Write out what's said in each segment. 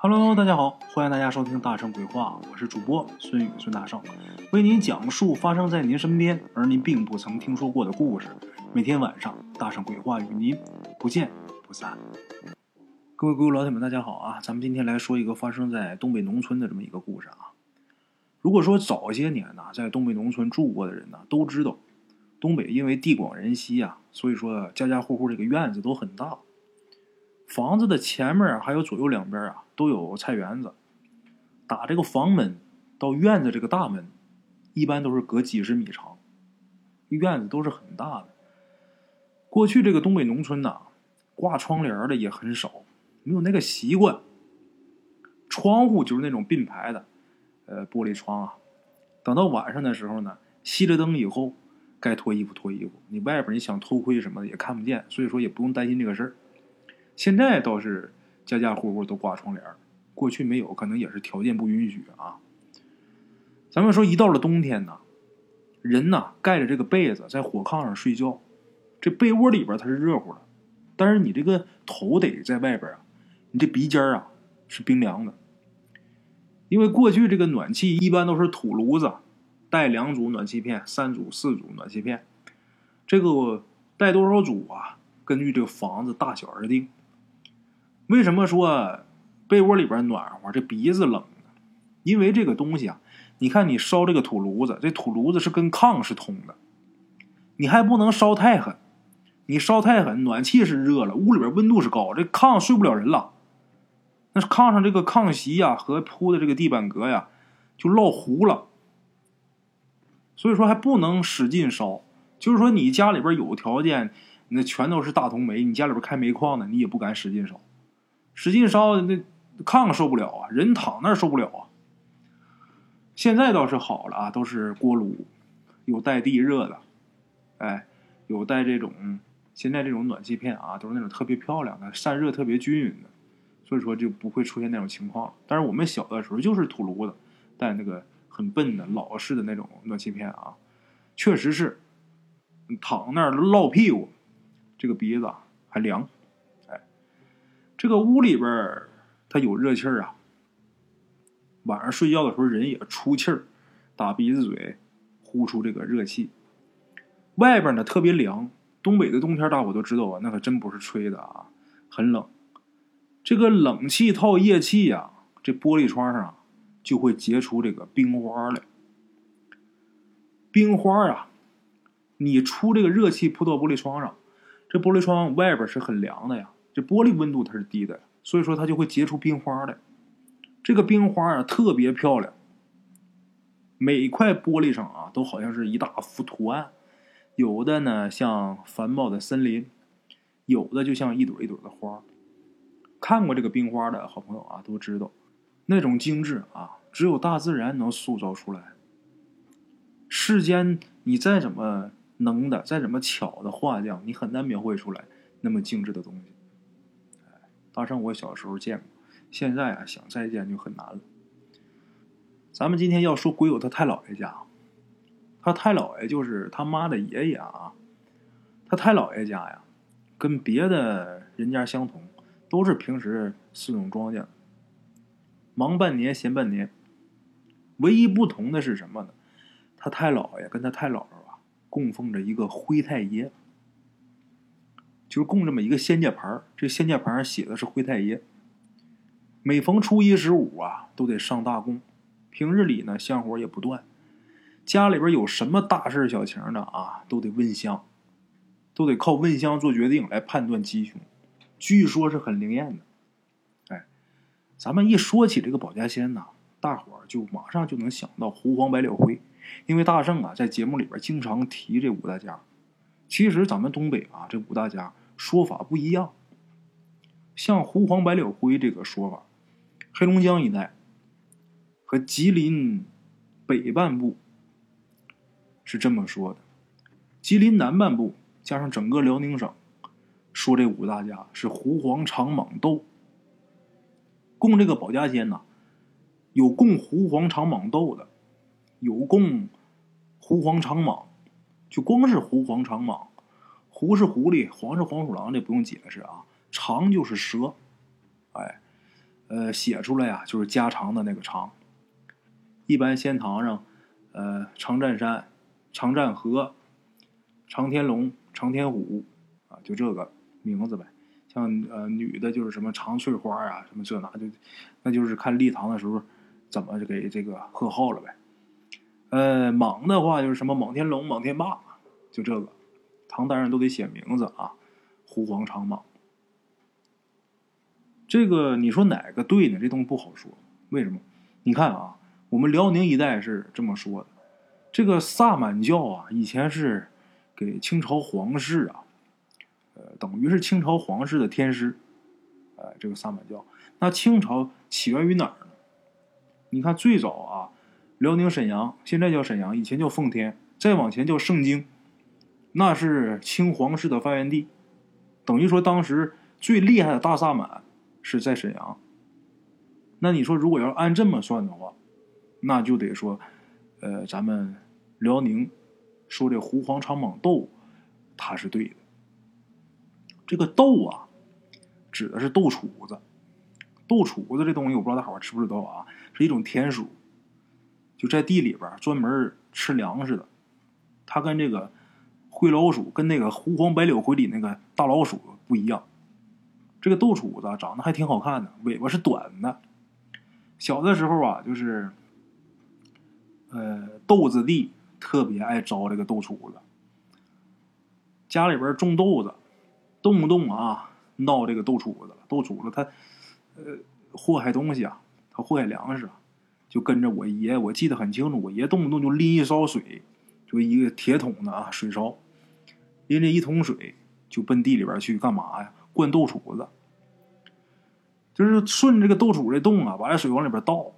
Hello，大家好，欢迎大家收听《大圣鬼话》，我是主播孙宇孙大圣，为您讲述发生在您身边而您并不曾听说过的故事。每天晚上，大圣鬼话与您不见不散。各位各位老铁们，大家好啊！咱们今天来说一个发生在东北农村的这么一个故事啊。如果说早些年呢，在东北农村住过的人呢，都知道，东北因为地广人稀啊，所以说家家户户这个院子都很大。房子的前面还有左右两边啊，都有菜园子。打这个房门到院子这个大门，一般都是隔几十米长，院子都是很大的。过去这个东北农村呐，挂窗帘的也很少，没有那个习惯。窗户就是那种并排的，呃，玻璃窗啊。等到晚上的时候呢，熄了灯以后，该脱衣服脱衣服。你外边你想偷窥什么的也看不见，所以说也不用担心这个事儿。现在倒是家家户户都挂窗帘过去没有，可能也是条件不允许啊。咱们说，一到了冬天呢，人呢盖着这个被子在火炕上睡觉，这被窝里边它是热乎的，但是你这个头得在外边啊，你这鼻尖啊是冰凉的。因为过去这个暖气一般都是土炉子，带两组暖气片，三组、四组暖气片，这个带多少组啊？根据这个房子大小而定。为什么说被窝里边暖和，这鼻子冷呢？因为这个东西啊，你看你烧这个土炉子，这土炉子是跟炕是通的，你还不能烧太狠，你烧太狠，暖气是热了，屋里边温度是高，这炕睡不了人了。那炕上这个炕席呀和铺的这个地板革呀就烙糊了，所以说还不能使劲烧。就是说你家里边有条件，那全都是大铜煤，你家里边开煤矿的，你也不敢使劲烧。使劲烧，那炕受不了啊，人躺那儿受不了啊。现在倒是好了啊，都是锅炉，有带地热的，哎，有带这种现在这种暖气片啊，都是那种特别漂亮的，散热特别均匀的，所以说就不会出现那种情况。但是我们小的时候就是土炉子，带那个很笨的老式的那种暖气片啊，确实是躺那儿落屁股，这个鼻子还凉。这个屋里边它有热气儿啊。晚上睡觉的时候，人也出气儿，打鼻子嘴，呼出这个热气。外边呢特别凉，东北的冬天大伙都知道啊，那可真不是吹的啊，很冷。这个冷气套液气呀，这玻璃窗上就会结出这个冰花来。冰花啊，你出这个热气扑到玻璃窗上，这玻璃窗外边是很凉的呀。这玻璃温度它是低的，所以说它就会结出冰花来。这个冰花啊特别漂亮，每块玻璃上啊都好像是一大幅图案，有的呢像繁茂的森林，有的就像一朵一朵的花。看过这个冰花的好朋友啊都知道，那种精致啊只有大自然能塑造出来。世间你再怎么能的，再怎么巧的画匠，你很难描绘出来那么精致的东西。发生，我小时候见过，现在啊想再见就很难了。咱们今天要说鬼友他太姥爷家，他太姥爷就是他妈的爷爷啊。他太姥爷家呀，跟别的人家相同，都是平时饲养庄稼，忙半年闲半年。唯一不同的是什么呢？他太姥爷跟他太姥姥啊，供奉着一个灰太爷。就是供这么一个仙界牌这仙界牌上写的是灰太爷。每逢初一十五啊，都得上大供。平日里呢，香火也不断。家里边有什么大事小情的啊，都得问香，都得靠问香做决定来判断吉凶。据说是很灵验的。哎，咱们一说起这个保家仙呐，大伙儿就马上就能想到狐黄白柳灰，因为大圣啊在节目里边经常提这五大家。其实咱们东北啊，这五大家说法不一样。像狐黄白柳灰这个说法，黑龙江一带和吉林北半部是这么说的，吉林南半部加上整个辽宁省，说这五大家是狐黄长蟒斗。供这个保家仙呐，有供狐黄长蟒斗的，有供狐黄长蟒。就光是狐黄长蟒，狐是狐狸，黄是黄鼠狼，这不用解释啊。长就是蛇，哎，呃，写出来呀就是家常的那个长。一般仙堂上，呃，常占山、常占河、常天龙、常天虎，啊，就这个名字呗。像呃女的，就是什么常翠花啊，什么这那就，那就是看立堂的时候怎么给这个贺号了呗。呃，蟒的话就是什么蟒天龙、蟒天霸，就这个，唐单上都得写名字啊。狐黄长蟒，这个你说哪个对呢？这东西不好说，为什么？你看啊，我们辽宁一带是这么说的，这个萨满教啊，以前是给清朝皇室啊。呃，等于是清朝皇室的天师，呃，这个萨满教。那清朝起源于哪儿呢？你看最早啊，辽宁沈阳，现在叫沈阳，以前叫奉天，再往前叫盛京，那是清皇室的发源地。等于说当时最厉害的大萨满是在沈阳。那你说如果要按这么算的话，那就得说，呃，咱们辽宁说这胡黄长蟒斗，它是对的。这个豆啊，指的是豆杵子。豆杵子这东西，我不知道大伙儿知不知道啊，是一种田鼠，就在地里边专门吃粮食的。它跟这个灰老鼠、跟那个狐黄白柳灰里那个大老鼠不一样。这个豆杵子长得还挺好看的，尾巴是短的。小的时候啊，就是呃豆子地特别爱招这个豆杵子，家里边种豆子。动不动啊闹这个豆杵子了，豆杵子他呃祸害东西啊，他祸害粮食，就跟着我爷，我记得很清楚，我爷动不动就拎一烧水，就一个铁桶的啊水烧，拎着一桶水就奔地里边去干嘛呀？灌豆杵子，就是顺这个豆杵这洞啊，把这水往里边倒，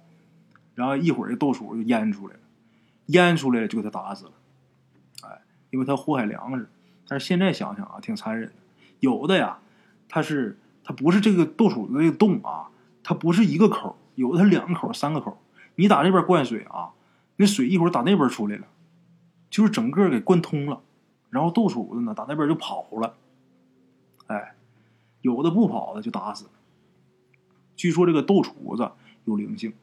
然后一会儿这豆杵就淹出来了，淹出来了就给他打死了，哎，因为他祸害粮食，但是现在想想啊，挺残忍。有的呀，它是它不是这个豆杵子这个洞啊，它不是一个口，有的它两个口、三个口。你打这边灌水啊，那水一会儿打那边出来了，就是整个给灌通了，然后斗杵子呢打那边就跑了。哎，有的不跑的就打死了。据说这个斗杵子有灵性。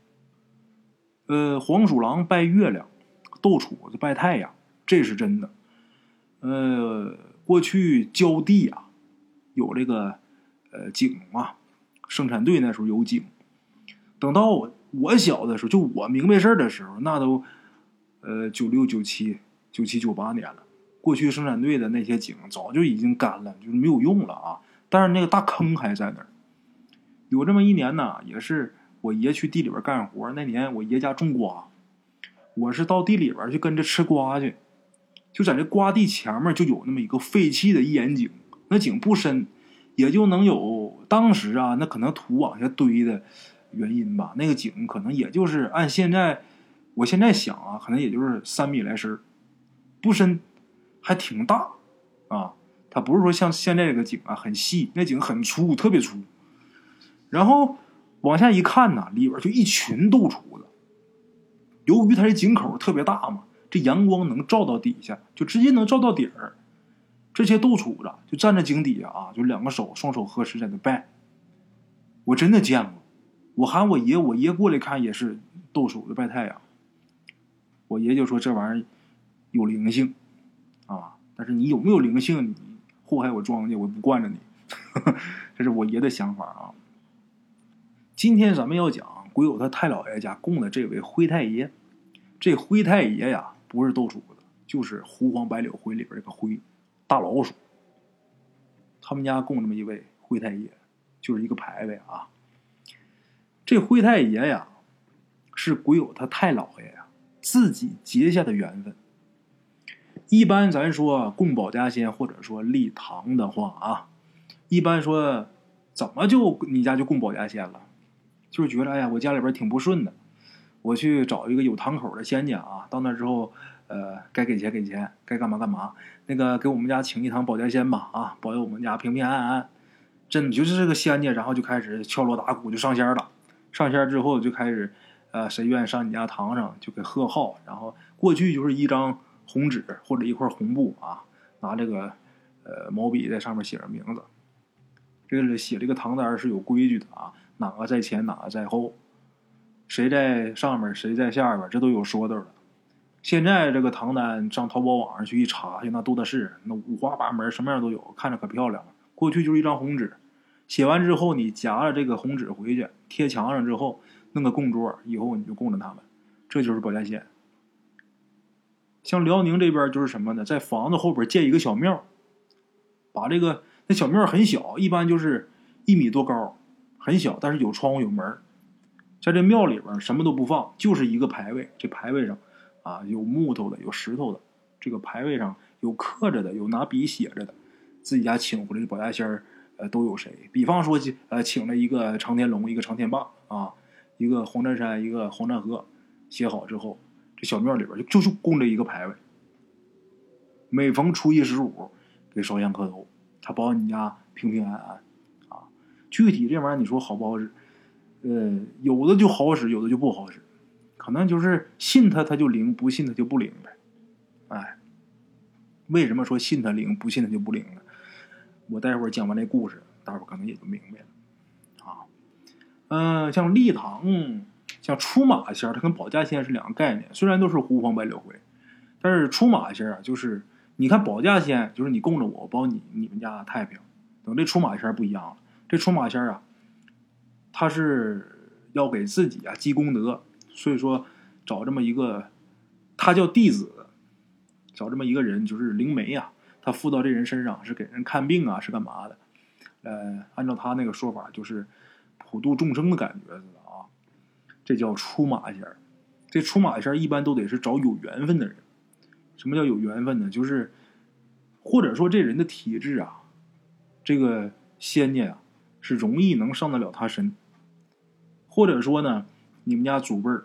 呃，黄鼠狼拜月亮，斗杵子拜太阳，这是真的。呃，过去浇地啊。有这个，呃，井嘛，生产队那时候有井。等到我我小的时候，就我明白事儿的时候，那都，呃，九六九七九七九八年了。过去生产队的那些井早就已经干了，就是没有用了啊。但是那个大坑还在那儿。有这么一年呢，也是我爷去地里边干活。那年我爷家种瓜，我是到地里边去跟着吃瓜去，就在这瓜地前面就有那么一个废弃的一眼井。那井不深，也就能有当时啊，那可能土往下堆的原因吧。那个井可能也就是按现在，我现在想啊，可能也就是三米来深，不深，还挺大啊。它不是说像现在这个井啊很细，那井很粗，特别粗。然后往下一看呢，里边就一群豆杵子。由于它这井口特别大嘛，这阳光能照到底下，就直接能照到底儿。这些豆杵子就站在井底下啊，就两个手双手合十在那拜。我真的见过，我喊我爷，我爷过来看也是豆杵子拜太阳。我爷就说这玩意儿有灵性，但是你有没有灵性，你祸害我庄稼，我不惯着你。这是我爷的想法啊。今天咱们要讲鬼友他太姥爷家供的这位灰太爷，这灰太爷呀，不是豆杵子，就是狐黄白柳灰里边这个灰。大老鼠，他们家供这么一位灰太爷，就是一个牌位啊。这灰太爷呀，是鬼友他太姥爷呀自己结下的缘分。一般咱说供保家仙或者说立堂的话啊，一般说怎么就你家就供保家仙了？就是觉得哎呀，我家里边挺不顺的，我去找一个有堂口的仙家啊，到那之后。呃，该给钱给钱，该干嘛干嘛。那个给我们家请一堂保家仙吧，啊，保佑我们家平平安安。真的就是这个仙家，然后就开始敲锣打鼓就上仙了。上仙之后就开始，呃，谁愿意上你家堂上就给贺号。然后过去就是一张红纸或者一块红布啊，拿这个呃毛笔在上面写上名字。这个写这个唐单是有规矩的啊，哪个在前，哪个在后，谁在上面，谁在下边，这都有说道的。现在这个唐单上淘宝网上去一查，那多的是，那五花八门，什么样都有，看着可漂亮了。过去就是一张红纸，写完之后你夹了这个红纸回去贴墙上之后，弄个供桌，以后你就供着他们，这就是保家仙。像辽宁这边就是什么呢？在房子后边建一个小庙，把这个那小庙很小，一般就是一米多高，很小，但是有窗户有门在这庙里边什么都不放，就是一个牌位，这牌位上啊有木头的，有石头的，这个牌位上有刻着的，有拿笔写着的，自己家请回来的保家仙儿，呃都有谁？比方说，呃请了一个长天龙，一个长天霸啊，一个黄占山，一个黄占河，写好之后。这小庙里边就就是供着一个牌位，每逢初一十五给烧香磕头，他保你家平平安安啊。具体这玩意儿你说好不好使？呃，有的就好使，有的就不好使，可能就是信他他就灵，不信他就不灵呗。哎，为什么说信他灵，不信他就不灵呢？我待会儿讲完这故事，大伙可能也就明白了啊。嗯，像立堂。像出马仙它跟保家仙是两个概念。虽然都是胡黄白柳灰，但是出马仙啊，就是你看保家仙，就是你供着我，我保你你们家太平。等这出马仙不一样了，这出马仙啊，他是要给自己啊积功德，所以说找这么一个，他叫弟子，找这么一个人，就是灵媒啊，他附到这人身上是给人看病啊，是干嘛的？呃，按照他那个说法，就是普度众生的感觉。这叫出马仙儿，这出马仙儿一般都得是找有缘分的人。什么叫有缘分呢？就是，或者说这人的体质啊，这个仙家啊是容易能上得了他身。或者说呢，你们家祖辈儿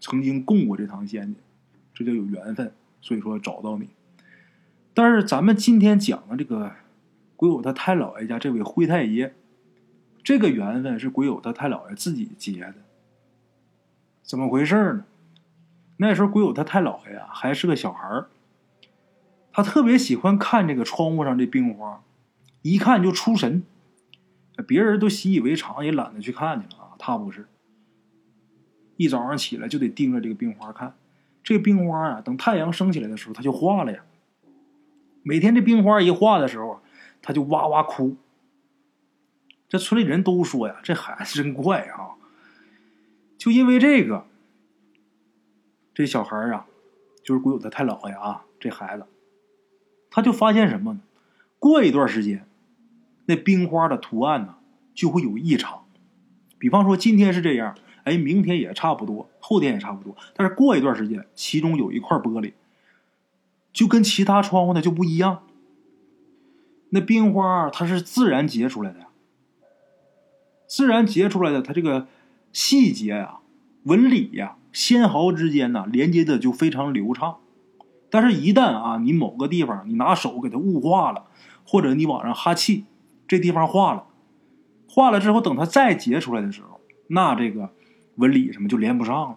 曾经供过这堂仙家，这叫有缘分，所以说找到你。但是咱们今天讲的这个鬼友他太姥爷家这位灰太爷，这个缘分是鬼友他太姥爷自己结的。怎么回事呢？那时候鬼友他太姥爷啊还是个小孩儿，他特别喜欢看这个窗户上这冰花，一看就出神。别人都习以为常，也懒得去看去了啊。他不是，一早上起来就得盯着这个冰花看。这个冰花啊，等太阳升起来的时候，它就化了呀。每天这冰花一化的时候，他就哇哇哭。这村里人都说呀，这孩子真怪啊。就因为这个，这小孩啊，就是鬼友的太姥爷啊，这孩子，他就发现什么呢？过一段时间，那冰花的图案呢就会有异常。比方说今天是这样，哎，明天也差不多，后天也差不多。但是过一段时间，其中有一块玻璃，就跟其他窗户呢就不一样。那冰花它是自然结出来的呀，自然结出来的，它这个。细节呀，纹理呀，纤毫之间呢，连接的就非常流畅。但是，一旦啊，你某个地方你拿手给它雾化了，或者你往上哈气，这地方化了，化了之后，等它再结出来的时候，那这个纹理什么就连不上了。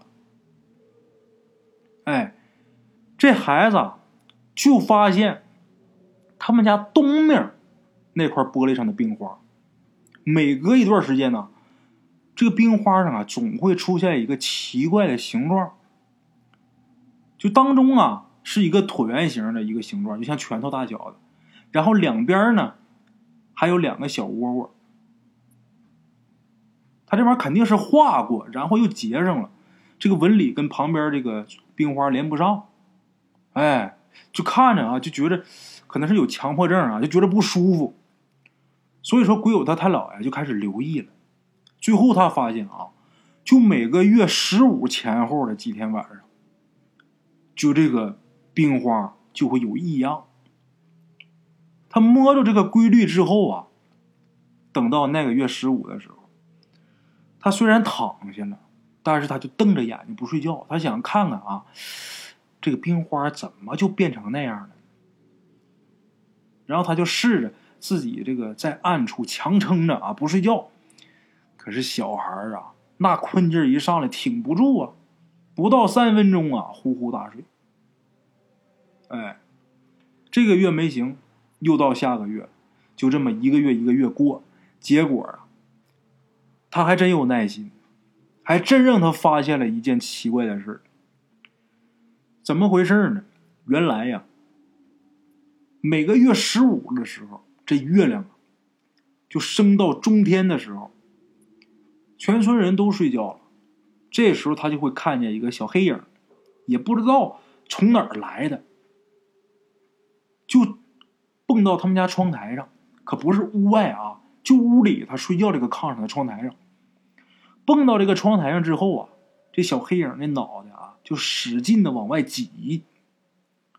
哎，这孩子就发现他们家东面那块玻璃上的冰花，每隔一段时间呢。这个冰花上啊，总会出现一个奇怪的形状，就当中啊是一个椭圆形的一个形状，就像拳头大小的，然后两边呢还有两个小窝窝。它这玩意儿肯定是画过，然后又结上了，这个纹理跟旁边这个冰花连不上，哎，就看着啊就觉得可能是有强迫症啊，就觉得不舒服，所以说鬼友他他姥爷就开始留意了。最后他发现啊，就每个月十五前后的几天晚上，就这个冰花就会有异样。他摸着这个规律之后啊，等到那个月十五的时候，他虽然躺下了，但是他就瞪着眼睛不睡觉，他想看看啊，这个冰花怎么就变成那样了。然后他就试着自己这个在暗处强撑着啊，不睡觉。可是小孩啊，那困劲儿一上来挺不住啊，不到三分钟啊，呼呼大睡。哎，这个月没行，又到下个月，就这么一个月一个月过，结果啊，他还真有耐心，还真让他发现了一件奇怪的事儿怎么回事呢？原来呀，每个月十五的时候，这月亮啊就升到中天的时候，全村人都睡觉了，这时候他就会看见一个小黑影，也不知道从哪儿来的，就蹦到他们家窗台上，可不是屋外啊，就屋里他睡觉这个炕上的窗台上，蹦到这个窗台上之后啊，这小黑影那脑袋啊就使劲的往外挤。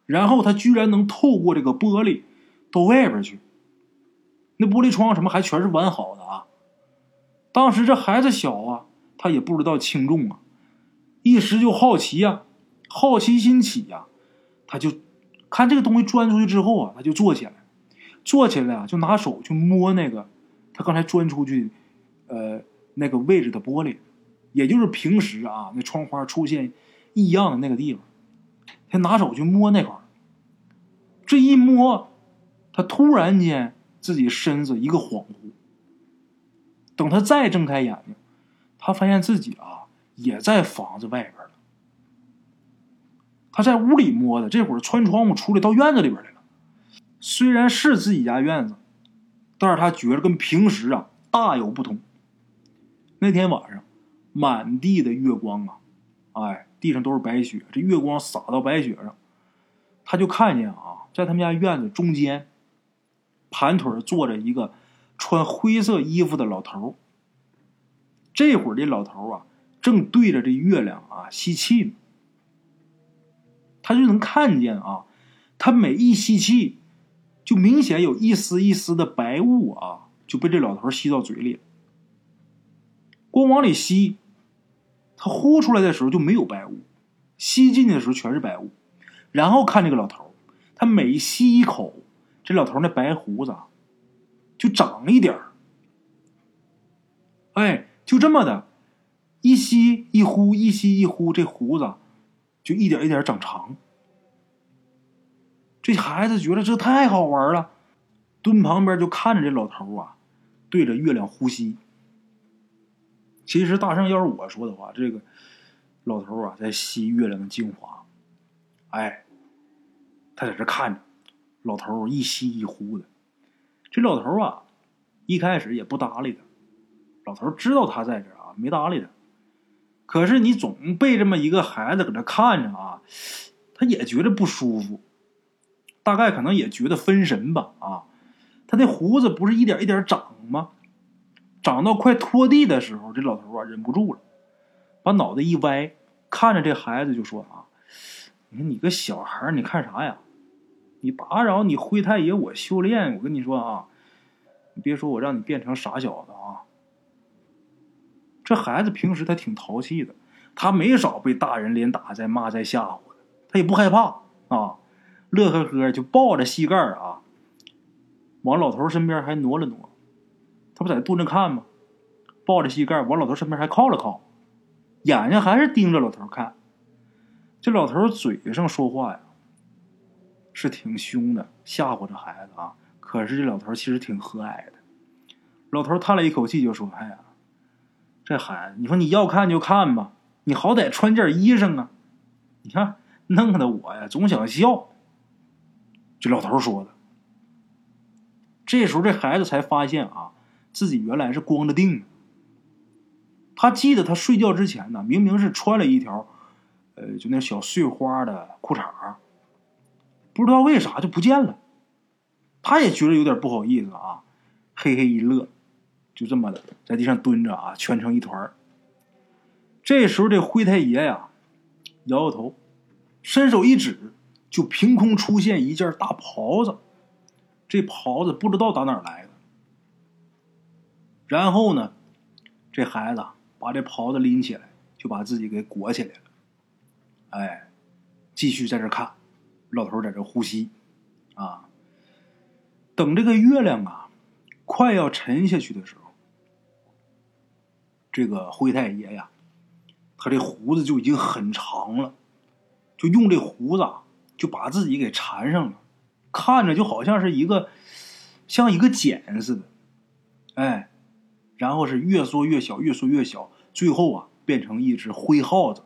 然后他居然能透过这个玻璃到外边去，那玻璃窗什么还全是完好的啊！当时这孩子小啊，他也不知道轻重啊，一时就好奇呀，好奇心起呀，他就看这个东西钻出去之后啊，他就坐起来，坐起来啊，就拿手去摸那个他刚才钻出去呃那个位置的玻璃，也就是平时啊那窗花出现异样的那个地方。他拿手去摸那块儿，这一摸，他突然间自己身子一个恍惚。等他再睁开眼睛，他发现自己啊也在房子外边了。他在屋里摸的，这会儿穿窗户出来到院子里边来了。虽然是自己家院子，但是他觉得跟平时啊大有不同。那天晚上，满地的月光啊，哎。地上都是白雪，这月光洒到白雪上，他就看见啊，在他们家院子中间，盘腿坐着一个穿灰色衣服的老头这会儿这老头啊，正对着这月亮啊吸气呢。他就能看见啊，他每一吸气，就明显有一丝一丝的白雾啊，就被这老头吸到嘴里。光往里吸。他呼出来的时候就没有白雾，吸进去的时候全是白雾。然后看这个老头他每吸一口，这老头那白胡子就长一点儿哎，就这么的，一吸一呼，一吸一呼，这胡子就一点一点长长。这孩子觉得这太好玩了，蹲旁边就看着这老头啊，对着月亮呼吸。其实大圣要是我说的话，这个老头啊在吸月亮的精华，哎，他在这看着，老头一吸一呼的。这老头啊一开始也不搭理他，老头知道他在这啊，没搭理他。可是你总被这么一个孩子搁这看着啊，他也觉得不舒服，大概可能也觉得分神吧啊。他那胡子不是一点一点长吗？长到快拖地的时候，这老头啊忍不住了，把脑袋一歪，看着这孩子就说：“啊，你说你个小孩你看啥呀？你打扰你灰太爷我修炼，我跟你说啊，你别说我让你变成傻小子啊。这孩子平时他挺淘气的，他没少被大人连打再骂再吓唬的，他也不害怕啊，乐呵呵就抱着膝盖啊，往老头身边还挪了挪。”他不在蹲着看吗？抱着膝盖往老头身边还靠了靠，眼睛还是盯着老头看。这老头嘴上说话呀，是挺凶的，吓唬这孩子啊。可是这老头其实挺和蔼的。老头叹了一口气，就说：“哎呀，这孩子，你说你要看就看吧，你好歹穿件衣裳啊！你看，弄得我呀总想笑。”这老头说的。这时候这孩子才发现啊。自己原来是光着腚的，他记得他睡觉之前呢，明明是穿了一条，呃，就那小碎花的裤衩不知道为啥就不见了。他也觉得有点不好意思啊，嘿嘿一乐，就这么的在地上蹲着啊，蜷成一团这时候这灰太爷呀，摇摇头，伸手一指，就凭空出现一件大袍子。这袍子不知道打哪来的。然后呢，这孩子把这袍子拎起来，就把自己给裹起来了。哎，继续在这看，老头在这呼吸，啊，等这个月亮啊快要沉下去的时候，这个灰太爷呀，他这胡子就已经很长了，就用这胡子就把自己给缠上了，看着就好像是一个像一个茧似的，哎。然后是越缩越小，越缩越小，最后啊变成一只灰耗子。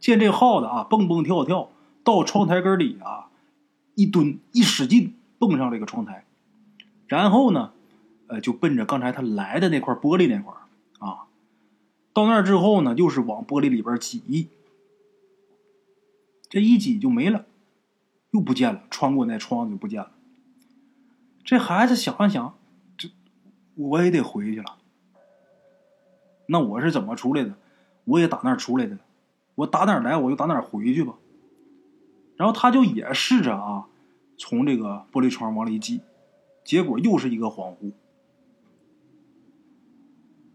见这耗子啊蹦蹦跳跳到窗台根里啊一蹲，一使劲蹦上这个窗台，然后呢，呃，就奔着刚才他来的那块玻璃那块啊，到那儿之后呢，又是往玻璃里边挤，这一挤就没了，又不见了，穿过那窗子就不见了。这孩子想了想，这我也得回去了。那我是怎么出来的？我也打那儿出来的，我打哪儿来我就打哪儿回去吧。然后他就也试着啊，从这个玻璃窗往里挤，结果又是一个恍惚。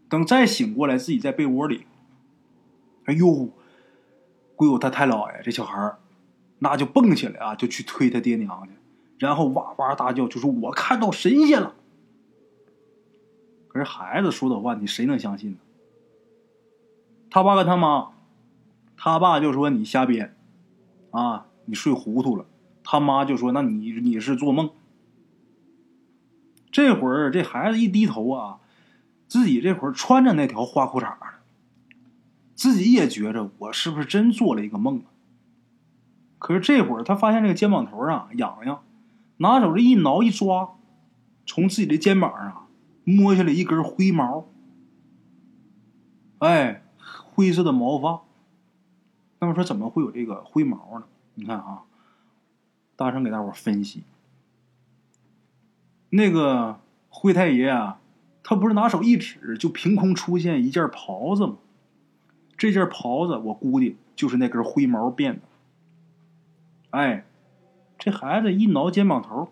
等再醒过来，自己在被窝里，哎呦，鬼友他太姥爷这小孩儿，那就蹦起来啊，就去推他爹娘去，然后哇哇大叫，就说我看到神仙了。可是孩子说的话，你谁能相信呢？他爸跟他妈，他爸就说你瞎编，啊。你睡糊涂了，他妈就说：“那你你是做梦。”这会儿这孩子一低头啊，自己这会儿穿着那条花裤衩呢，自己也觉着我是不是真做了一个梦啊？可是这会儿他发现这个肩膀头上痒痒，拿手这一挠一抓，从自己的肩膀上摸下来一根灰毛，哎，灰色的毛发。那么说怎么会有这个灰毛呢？你看啊，大声给大伙分析。那个灰太爷啊，他不是拿手一指，就凭空出现一件袍子吗？这件袍子我估计就是那根灰毛变的。哎，这孩子一挠肩膀头，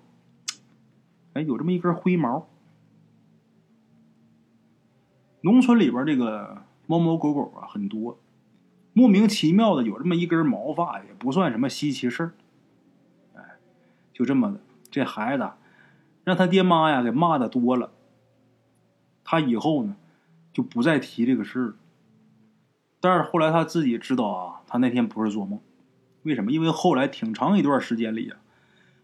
哎，有这么一根灰毛。农村里边这个猫猫狗狗啊很多。莫名其妙的有这么一根毛发，也不算什么稀奇事儿。哎，就这么的，这孩子让他爹妈呀给骂的多了。他以后呢就不再提这个事儿。但是后来他自己知道啊，他那天不是做梦。为什么？因为后来挺长一段时间里啊，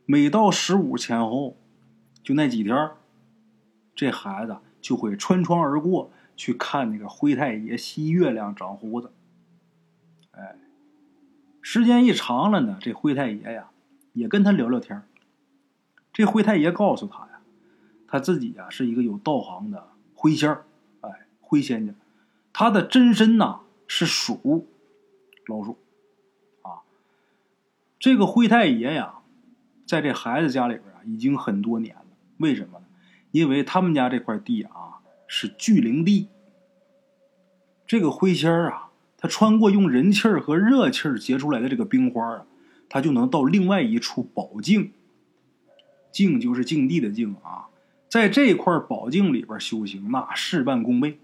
每到十五前后，就那几天，这孩子就会穿窗而过去看那个灰太爷吸月亮长胡子。哎，时间一长了呢，这灰太爷呀也跟他聊聊天这灰太爷告诉他呀，他自己呀是一个有道行的灰仙儿，哎，灰仙家，他的真身呐是鼠，老鼠，啊，这个灰太爷呀，在这孩子家里边啊已经很多年了。为什么呢？因为他们家这块地啊是聚灵地，这个灰仙儿啊。他穿过用人气儿和热气儿结出来的这个冰花啊，他就能到另外一处宝境。境就是境地的境啊，在这块宝境里边修行，那事半功倍。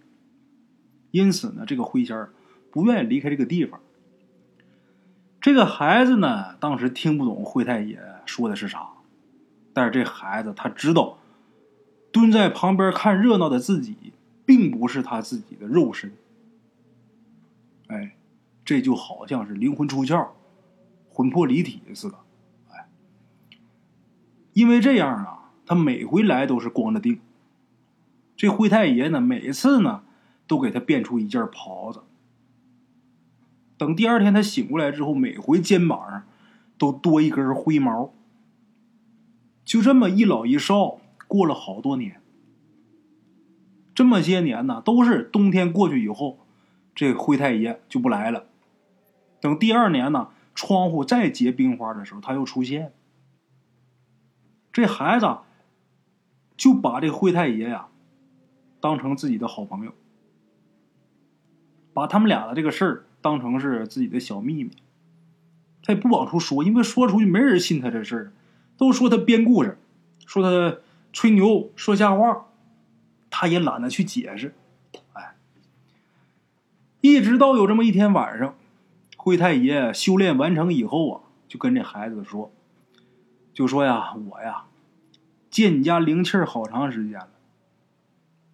因此呢，这个灰仙儿不愿意离开这个地方。这个孩子呢，当时听不懂灰太爷说的是啥，但是这孩子他知道，蹲在旁边看热闹的自己，并不是他自己的肉身。哎，这就好像是灵魂出窍、魂魄离体似的。哎，因为这样啊，他每回来都是光着腚。这灰太爷呢，每次呢都给他变出一件袍子。等第二天他醒过来之后，每回肩膀上都多一根灰毛。就这么一老一少，过了好多年。这么些年呢，都是冬天过去以后。这灰太爷就不来了。等第二年呢，窗户再结冰花的时候，他又出现。这孩子就把这灰太爷呀当成自己的好朋友，把他们俩的这个事儿当成是自己的小秘密。他也不往出说，因为说出去没人信他这事儿，都说他编故事，说他吹牛说瞎话，他也懒得去解释。一直到有这么一天晚上，灰太爷修炼完成以后啊，就跟这孩子说：“就说呀，我呀，借你家灵气儿好长时间了，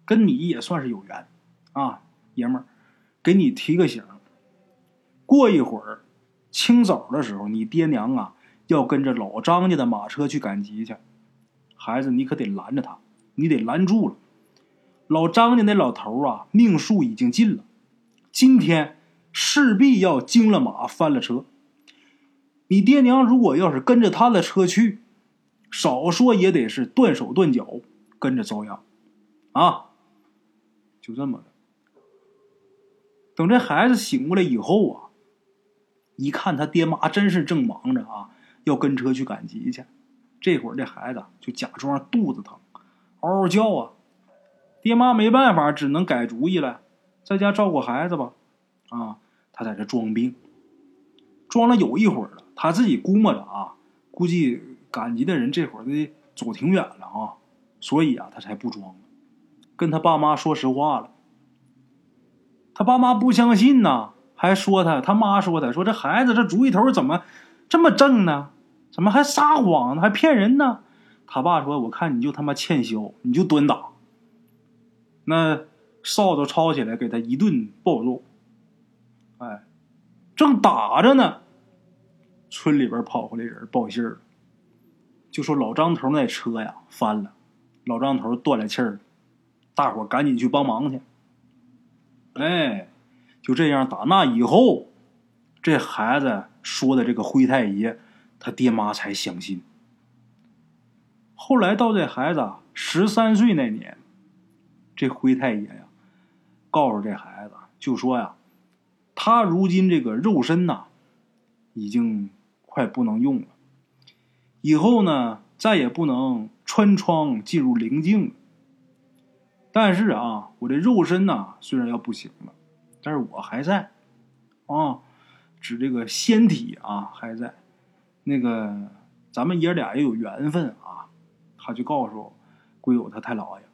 跟你也算是有缘啊，爷们儿，给你提个醒，过一会儿清早的时候，你爹娘啊要跟着老张家的马车去赶集去，孩子你可得拦着他，你得拦住了，老张家那老头啊，命数已经尽了，今天势必要惊了马，翻了车。你爹娘如果要是跟着他的车去，少说也得是断手断脚，跟着遭殃。啊，就这么的。等这孩子醒过来以后啊，一看他爹妈真是正忙着啊，要跟车去赶集去。这会儿这孩子就假装肚子疼，嗷嗷叫啊。爹妈没办法，只能改主意了，在家照顾孩子吧。啊，他在这装病，装了有一会儿了。他自己估摸着啊，估计赶集的人这会儿得走挺远了啊，所以啊，他才不装，跟他爸妈说实话了。他爸妈不相信呢，还说他，他妈说他，说这孩子这主意头怎么这么正呢？怎么还撒谎呢？还骗人呢？他爸说：“我看你就他妈欠削，你就蹲打。”那哨子抄起来，给他一顿暴揍。哎，正打着呢，村里边跑回来人报信儿，就说老张头那车呀翻了，老张头断了气儿，大伙赶紧去帮忙去。哎，就这样，打那以后，这孩子说的这个灰太爷，他爹妈才相信。后来到这孩子十三岁那年。这灰太爷呀，告诉这孩子，就说呀，他如今这个肉身呐，已经快不能用了，以后呢，再也不能穿窗进入灵境。但是啊，我这肉身呐，虽然要不行了，但是我还在，啊，指这个仙体啊还在。那个咱们爷俩也有缘分啊，他就告诉归友他太姥爷。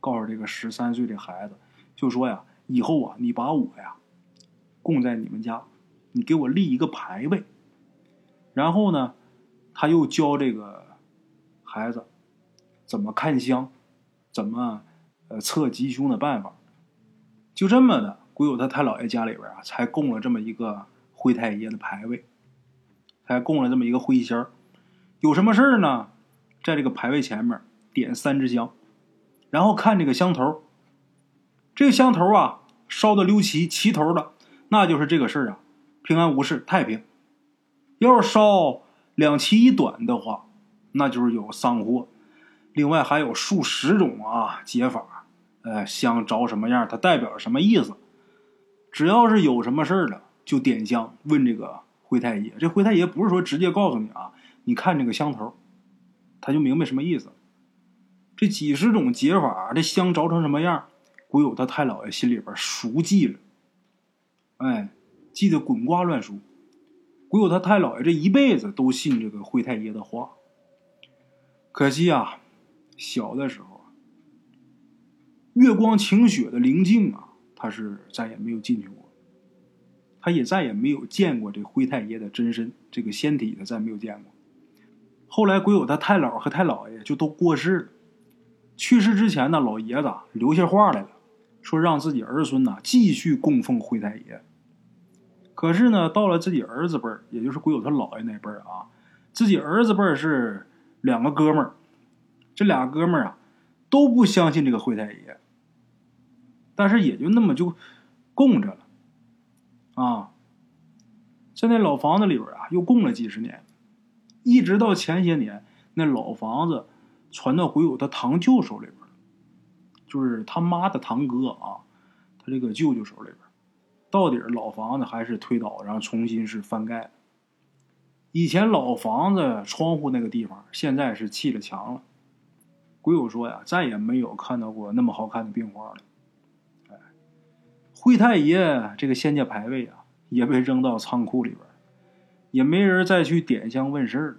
告诉这个十三岁的孩子，就说呀，以后啊，你把我呀供在你们家，你给我立一个牌位。然后呢，他又教这个孩子怎么看香，怎么呃测吉凶的办法。就这么的，鬼友他太姥爷家里边啊，才供了这么一个灰太爷的牌位，才供了这么一个灰仙儿。有什么事儿呢，在这个牌位前面点三支香。然后看这个香头，这个香头啊烧的溜齐齐头的，那就是这个事儿啊平安无事太平。要是烧两齐一短的话，那就是有丧祸。另外还有数十种啊解法，呃香着什么样，它代表什么意思。只要是有什么事儿了，就点香问这个灰太爷。这灰太爷不是说直接告诉你啊，你看这个香头，他就明白什么意思。这几十种解法，这香着成什么样？鬼友他太姥爷心里边熟记了，哎，记得滚瓜烂熟。鬼友他太姥爷这一辈子都信这个灰太爷的话。可惜啊，小的时候，月光晴雪的灵境啊，他是再也没有进去过，他也再也没有见过这灰太爷的真身，这个仙体他再没有见过。后来鬼友他太姥和太姥爷就都过世了。去世之前呢，老爷子留下话来了，说让自己儿孙呢继续供奉灰太爷。可是呢，到了自己儿子辈儿，也就是鬼友他姥爷那辈儿啊，自己儿子辈儿是两个哥们儿，这俩哥们儿啊都不相信这个灰太爷，但是也就那么就供着了啊，在那老房子里边啊又供了几十年，一直到前些年那老房子。传到鬼友他堂舅手里边就是他妈的堂哥啊，他这个舅舅手里边到底老房子还是推倒，然后重新是翻盖。以前老房子窗户那个地方，现在是砌了墙了。鬼友说呀，再也没有看到过那么好看的冰花了。哎，灰太爷这个仙家牌位啊，也被扔到仓库里边也没人再去点香问事儿。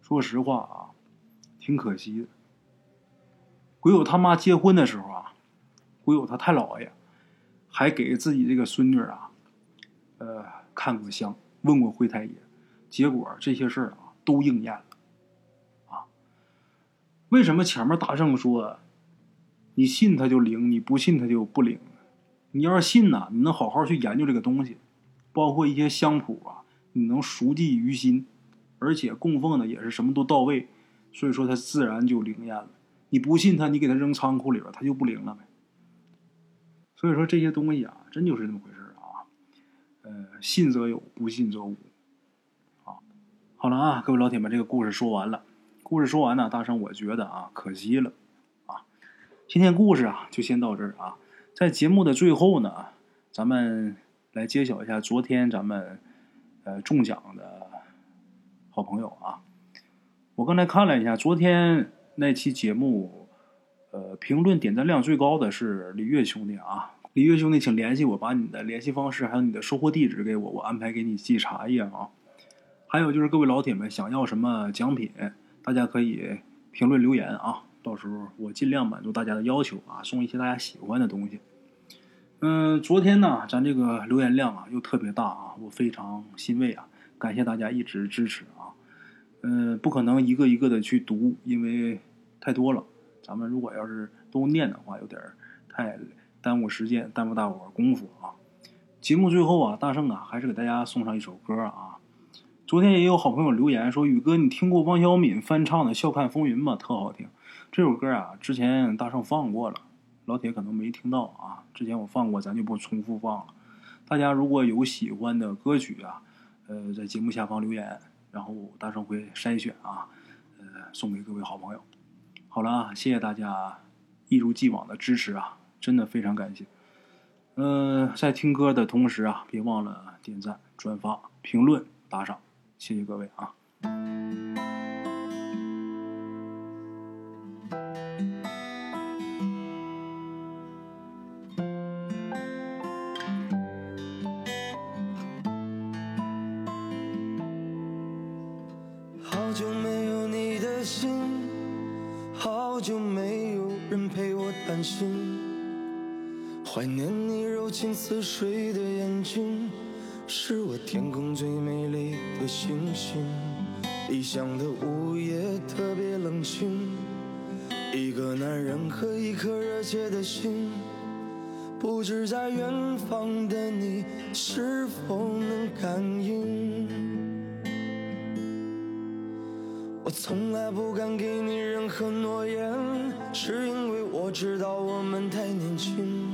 说实话啊。挺可惜的。鬼友他妈结婚的时候啊，鬼友他太姥爷还给自己这个孙女啊，呃，看过香，问过灰太爷，结果这些事儿啊都应验了。啊，为什么前面大圣说，你信他就灵，你不信他就不灵？你要是信呢，你能好好去研究这个东西，包括一些香谱啊，你能熟记于心，而且供奉的也是什么都到位。所以说，它自然就灵验了。你不信他，你给他扔仓库里边，他就不灵了呗。所以说这些东西啊，真就是这么回事啊。呃，信则有，不信则无。啊，好了啊，各位老铁们，这个故事说完了。故事说完呢，大圣我觉得啊，可惜了啊。今天故事啊，就先到这儿啊。在节目的最后呢，咱们来揭晓一下昨天咱们呃中奖的好朋友啊。我刚才看了一下，昨天那期节目，呃，评论点赞量最高的是李月兄弟啊。李月兄弟，请联系我，把你的联系方式还有你的收货地址给我，我安排给你寄茶叶啊。还有就是各位老铁们想要什么奖品？大家可以评论留言啊，到时候我尽量满足大家的要求啊，送一些大家喜欢的东西。嗯，昨天呢，咱这个留言量啊又特别大啊，我非常欣慰啊，感谢大家一直支持啊。嗯，不可能一个一个的去读，因为太多了。咱们如果要是都念的话，有点太耽误时间，耽误大伙儿功夫啊。节目最后啊，大圣啊，还是给大家送上一首歌啊。昨天也有好朋友留言说：“宇哥，你听过王小敏翻唱的《笑看风云》吗？特好听。这首歌啊，之前大圣放过了，老铁可能没听到啊。之前我放过，咱就不重复放了。大家如果有喜欢的歌曲啊，呃，在节目下方留言，然后大圣会筛选啊，呃，送给各位好朋友。好了啊，谢谢大家一如既往的支持啊，真的非常感谢。嗯，在听歌的同时啊，别忘了点赞、转发、评论、打赏。”谢谢各位啊！天空最美丽的星星，异乡的午夜特别冷清，一个男人和一颗热切的心，不知在远方的你是否能感应？我从来不敢给你任何诺言，是因为我知道我们太年轻。